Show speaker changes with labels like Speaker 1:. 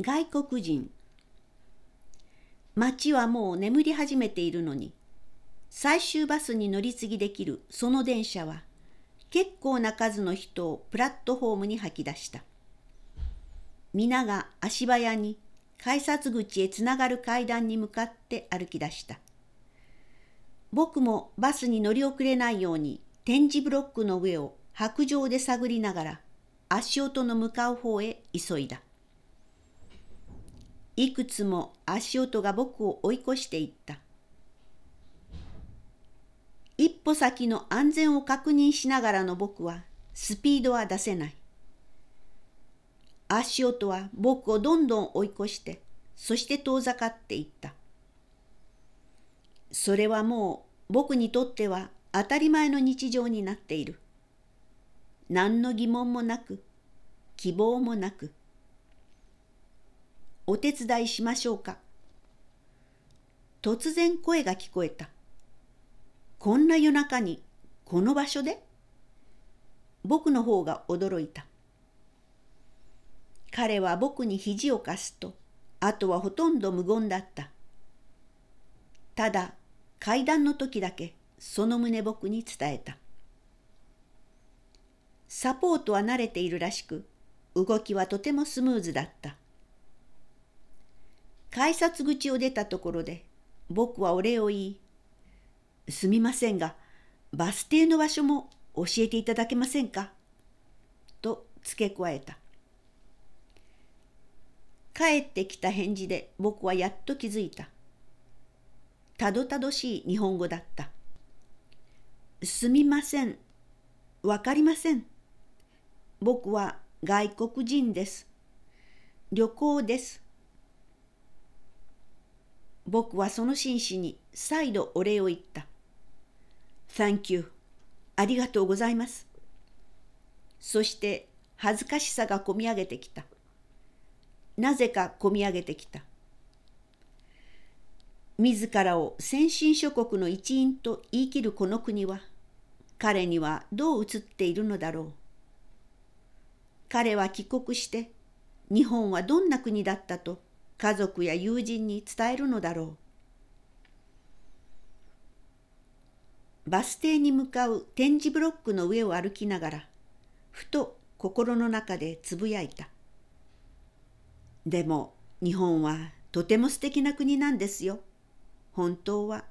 Speaker 1: 外国人町はもう眠り始めているのに最終バスに乗り継ぎできるその電車は結構な数の人をプラットフォームに吐き出した。皆が足早に改札口へつながる階段に向かって歩き出した。僕もバスに乗り遅れないように点字ブロックの上を白状で探りながら足音の向かう方へ急いだ。いくつも足音が僕を追い越していった。一歩先の安全を確認しながらの僕はスピードは出せない。足音は僕をどんどん追い越して、そして遠ざかっていった。それはもう僕にとっては当たり前の日常になっている。何の疑問もなく、希望もなく。お手伝いしましょうか。突然声が聞こえた。こんな夜中にこの場所で？僕の方が驚いた。彼は僕に肘を貸すと、あとはほとんど無言だった。ただ階段の時だけその旨僕に伝えた。サポートは慣れているらしく、動きはとてもスムーズだった。改札口を出たところで僕はお礼を言い、すみませんが、バス停の場所も教えていただけませんか？と付け加えた。帰ってきた返事で僕はやっと気づいた。たどたどしい日本語だった。すみません。わかりません。僕は外国人です。旅行です。僕はその紳士に再度お礼を言った。Thank you. ありがとうございます。そして恥ずかしさがこみ上げてきた。なぜかこみ上げてきた。自らを先進諸国の一員と言い切るこの国は、彼にはどう映っているのだろう。彼は帰国して、日本はどんな国だったと家族や友人に伝えるのだろう。バス停に向かう点字ブロックの上を歩きながら、ふと心の中でつぶやいた。でも日本はとても素敵な国なんですよ。本当は。